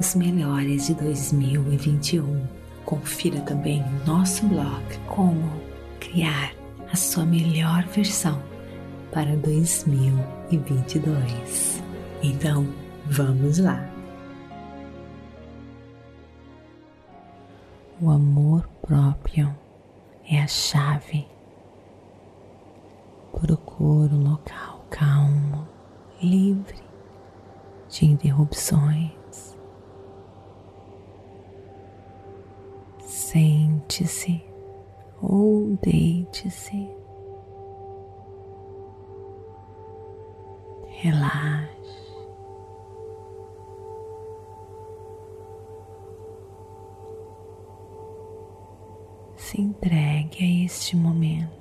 os melhores de 2021. Confira também nosso blog Como Criar a Sua Melhor Versão para 2022. Então, vamos lá! O amor próprio é a chave. Procura um local calmo, livre de interrupções Sente-se ou deite-se. Relaxe. Se entregue a este momento.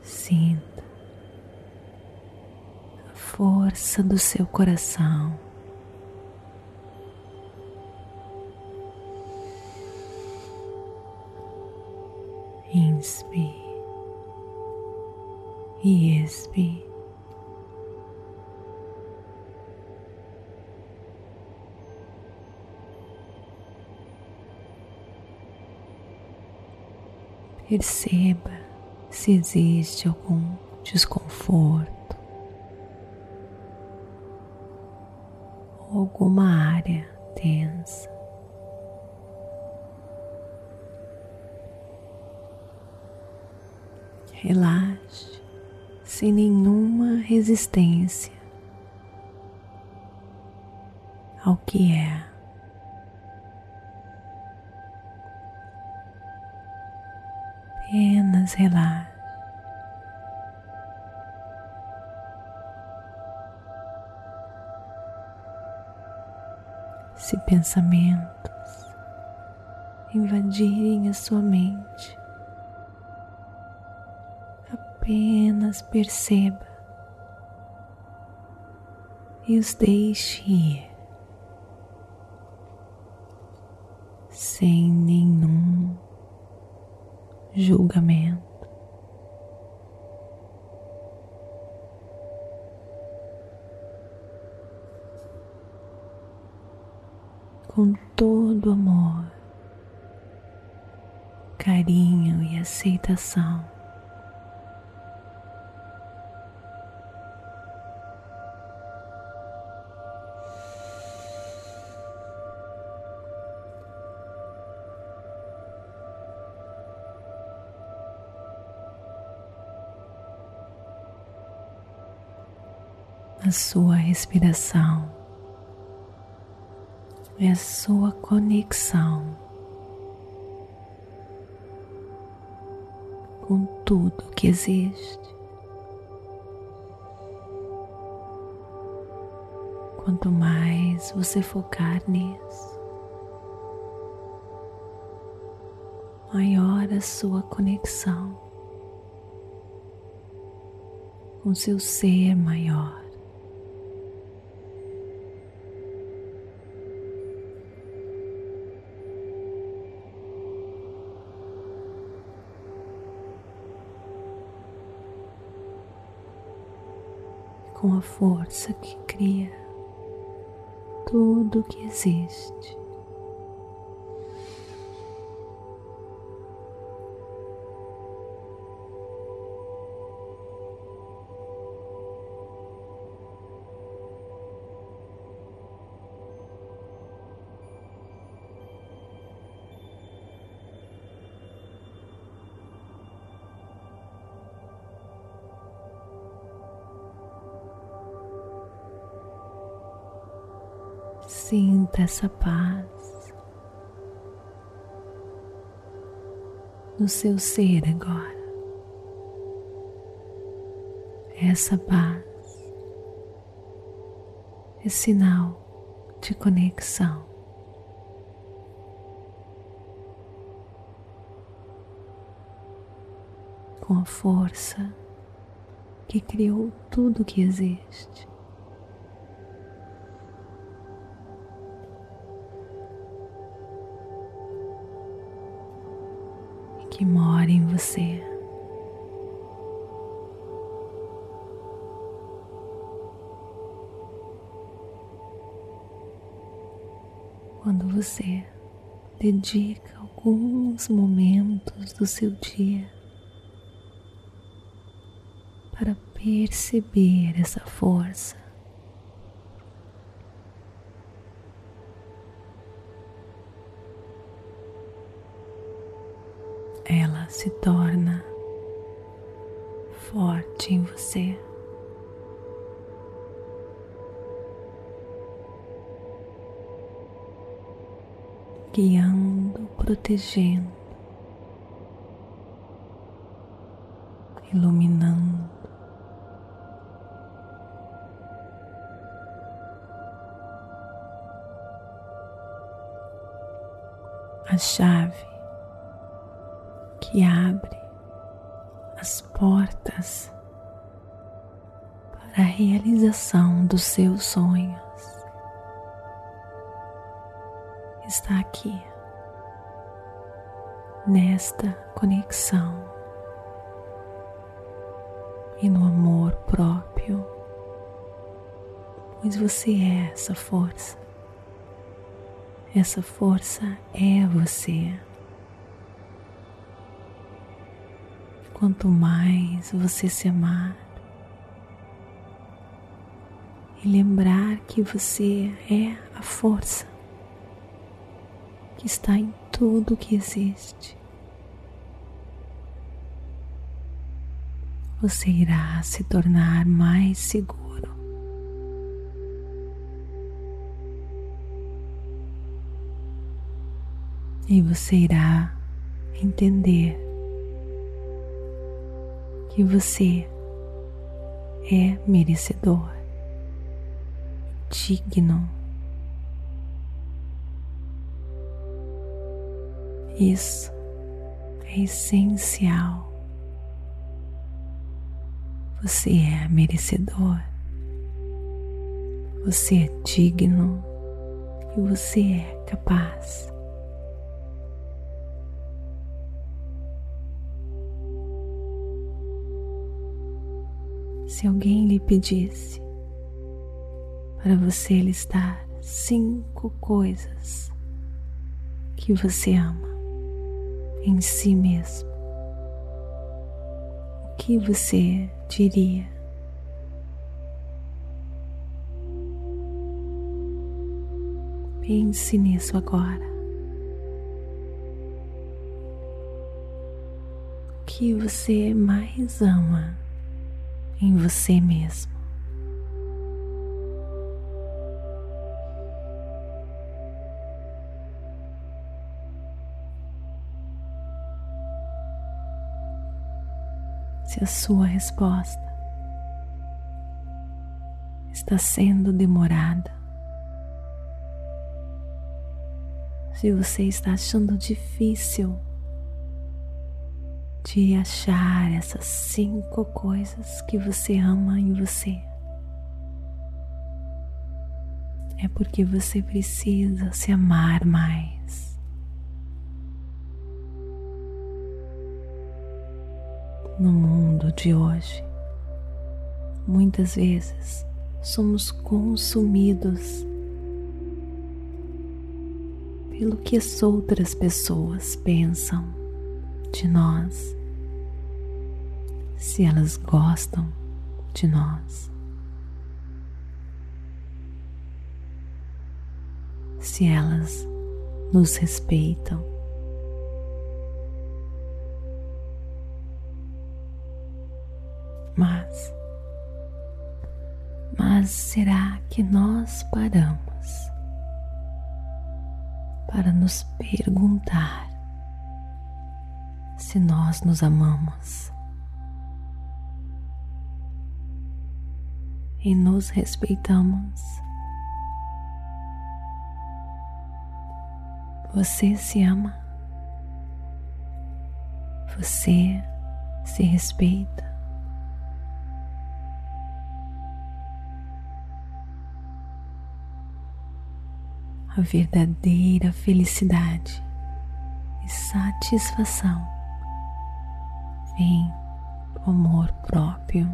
Sinta força do seu coração. Inspire e expire. Perceba se existe algum desconforto alguma área tensa. Relaxe sem nenhuma resistência ao que é. Apenas relaxe. Se pensamentos invadirem a sua mente, apenas perceba e os deixe ir sem nenhum julgamento. Com todo amor, carinho e aceitação. a sua respiração é a sua conexão com tudo que existe. Quanto mais você focar nisso, maior a sua conexão com seu ser maior. Com a força que cria tudo que existe. Sinta essa paz no seu ser agora. Essa paz é sinal de conexão. Com a força que criou tudo que existe. Que mora em você. quando você dedica alguns momentos do seu dia para perceber essa força. Se torna forte em você. guiando, protegendo, iluminando. A chave que abre as portas para a realização dos seus sonhos. está aqui, nesta conexão e no amor próprio, pois você é essa força. Essa força é você. Quanto mais você se amar e lembrar que você é a força, que está em tudo que existe. Você irá se tornar mais seguro. E você irá entender que você é merecedor, digno Isso é essencial. Você é merecedor, você é digno e você é capaz. Se alguém lhe pedisse para você listar cinco coisas que você ama, em si mesmo, o que você diria? Pense nisso agora. O que você mais ama em você mesmo? se a sua resposta está sendo demorada, se você está achando difícil de achar essas cinco coisas que você ama em você. É porque você precisa se amar mais. no mundo de hoje. Muitas vezes somos consumidos pelo que as outras pessoas pensam de nós, se elas gostam de nós, se elas nos respeitam. Mas, mas será que nós paramos para nos perguntar se nós nos amamos e nos respeitamos. Você se ama, você se respeita. A verdadeira felicidade e satisfação do amor próprio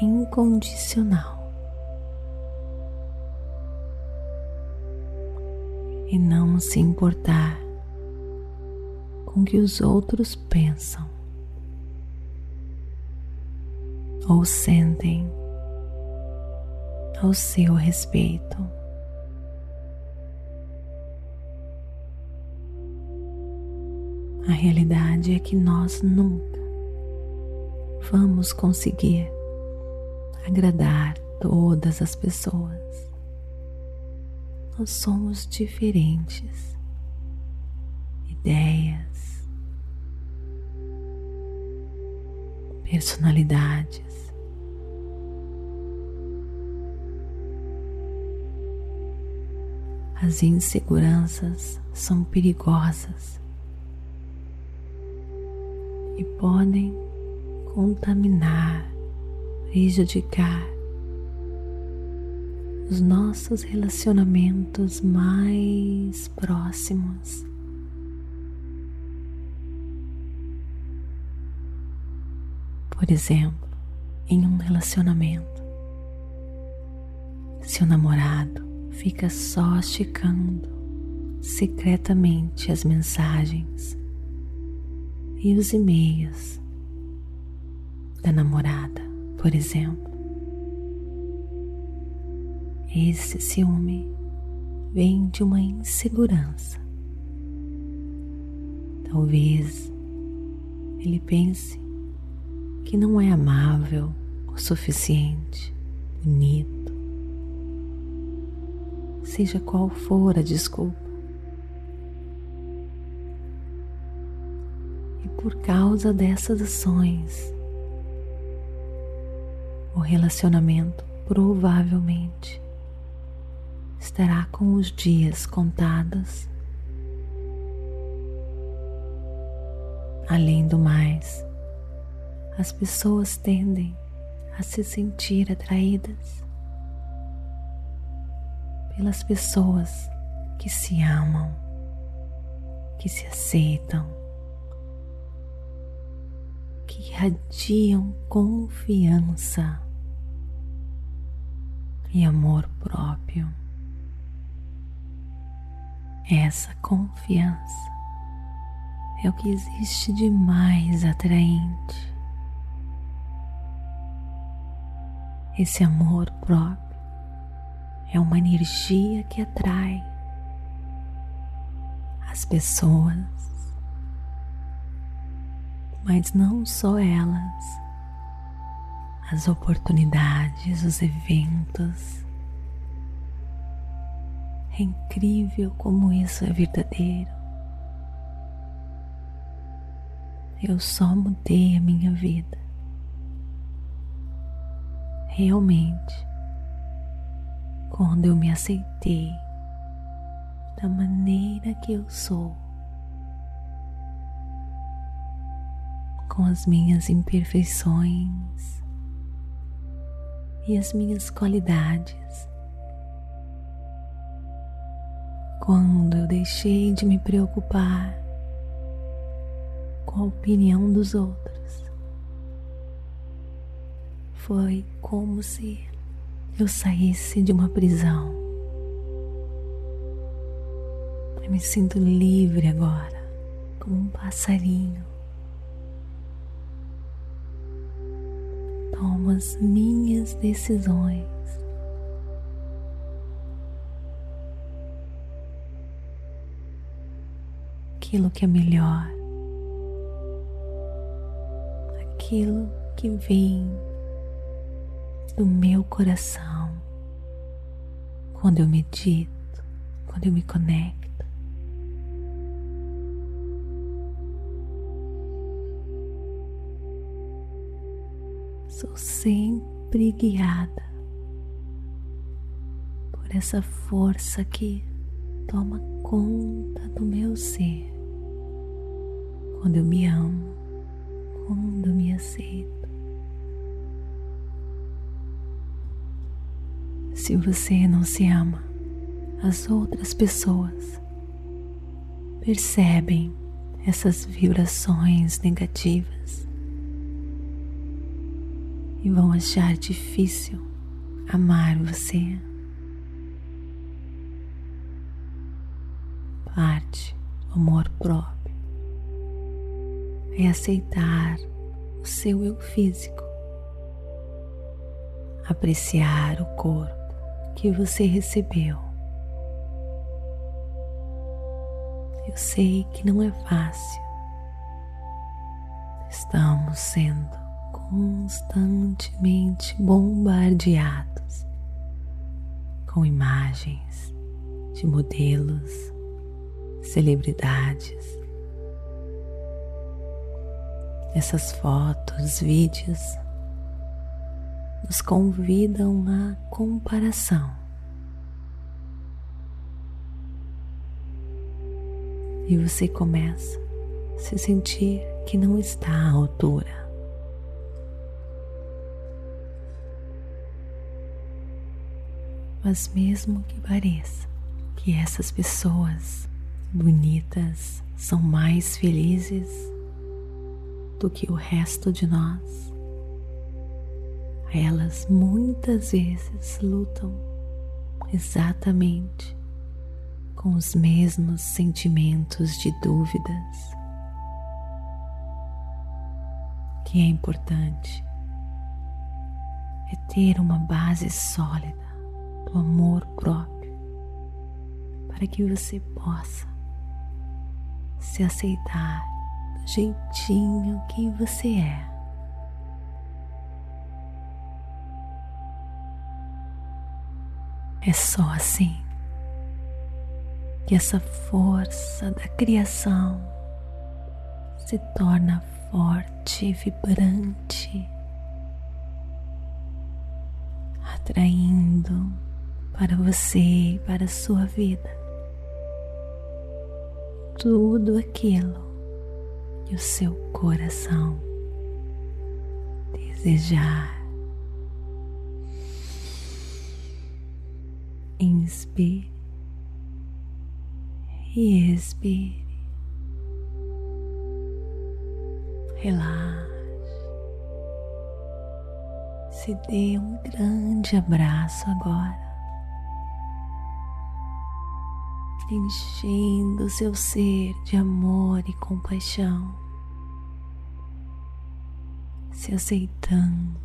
incondicional e não se importar com o que os outros pensam ou sentem ao seu respeito. A realidade é que nós nunca vamos conseguir agradar todas as pessoas. Nós somos diferentes, ideias, personalidades. As inseguranças são perigosas e podem contaminar prejudicar os nossos relacionamentos mais próximos. Por exemplo, em um relacionamento, seu namorado fica só checando secretamente as mensagens e os e-mails da namorada por exemplo. Esse ciúme vem de uma insegurança. Talvez ele pense que não é amável o suficiente, bonito, seja qual for a desculpa. Por causa dessas ações, o relacionamento provavelmente estará com os dias contados. Além do mais, as pessoas tendem a se sentir atraídas pelas pessoas que se amam, que se aceitam, que irradiam confiança e amor próprio. Essa confiança é o que existe de mais atraente. Esse amor próprio é uma energia que atrai as pessoas, mas não só elas as oportunidades, os eventos. É incrível como isso é verdadeiro. Eu só mudei a minha vida. Realmente, quando eu me aceitei da maneira que eu sou, com as minhas imperfeições, e as minhas qualidades. Quando eu deixei de me preocupar com a opinião dos outros, foi como se eu saísse de uma prisão. Eu me sinto livre agora, como um passarinho tomo as minhas decisões. Aquilo que é melhor, aquilo que vem do meu coração quando eu medito, quando eu me conecto. Sou sempre guiada por essa força que toma conta do meu ser quando eu me amo, quando me aceito. Se você não se ama, as outras pessoas percebem essas vibrações negativas e vão achar difícil amar você. Parte do amor próprio é aceitar o seu eu físico, apreciar o corpo que você recebeu. Eu sei que não é fácil. Estamos sendo constantemente bombardeados com imagens de modelos, celebridades. Essas fotos, vídeos nos convidam à comparação. E você começa a se sentir que não está à altura. Mas, mesmo que pareça que essas pessoas bonitas são mais felizes do que o resto de nós, elas muitas vezes lutam exatamente com os mesmos sentimentos de dúvidas. Que é importante é ter uma base sólida do amor próprio para que você possa se aceitar do jeitinho que você é. É só assim que essa força da criação se torna forte e vibrante, atraindo para você e para a sua vida tudo aquilo que o seu coração desejar. Inspire e expire. Relaxe. Se dê um grande abraço agora, enchendo seu ser de amor e compaixão, se aceitando,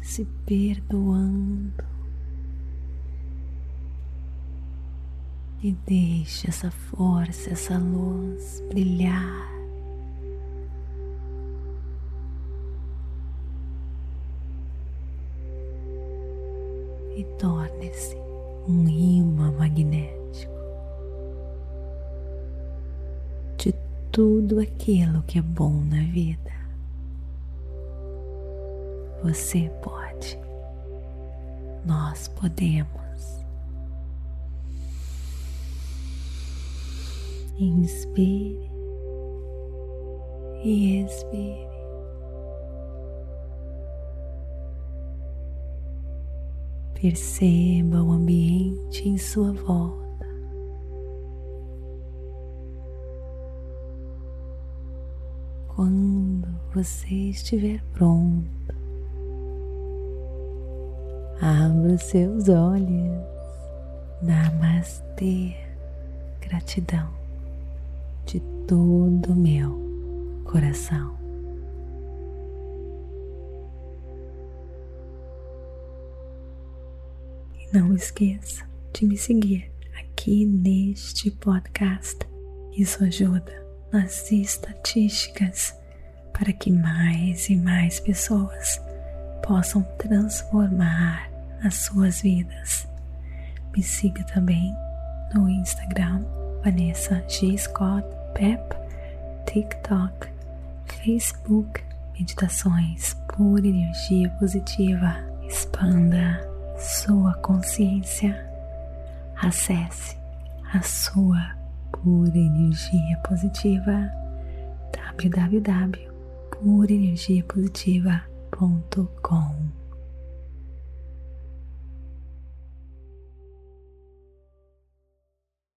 se perdoando e deixe essa força, essa luz brilhar. E torne-se um imã magnético tudo aquilo que é bom na vida. Você pode, nós podemos. Inspire e expire. Perceba o ambiente em sua volta. Quando você estiver pronto, abra os seus olhos. Namastê. Gratidão de todo meu coração. E não esqueça de me seguir aqui neste podcast. Isso ajuda nas estatísticas para que mais e mais pessoas possam transformar as suas vidas. Me siga também no Instagram, Vanessa G. Scott Pep, TikTok, Facebook, Meditações por Energia Positiva. Expanda sua consciência. Acesse a sua pura energia positiva. www.purenergiapositiva.com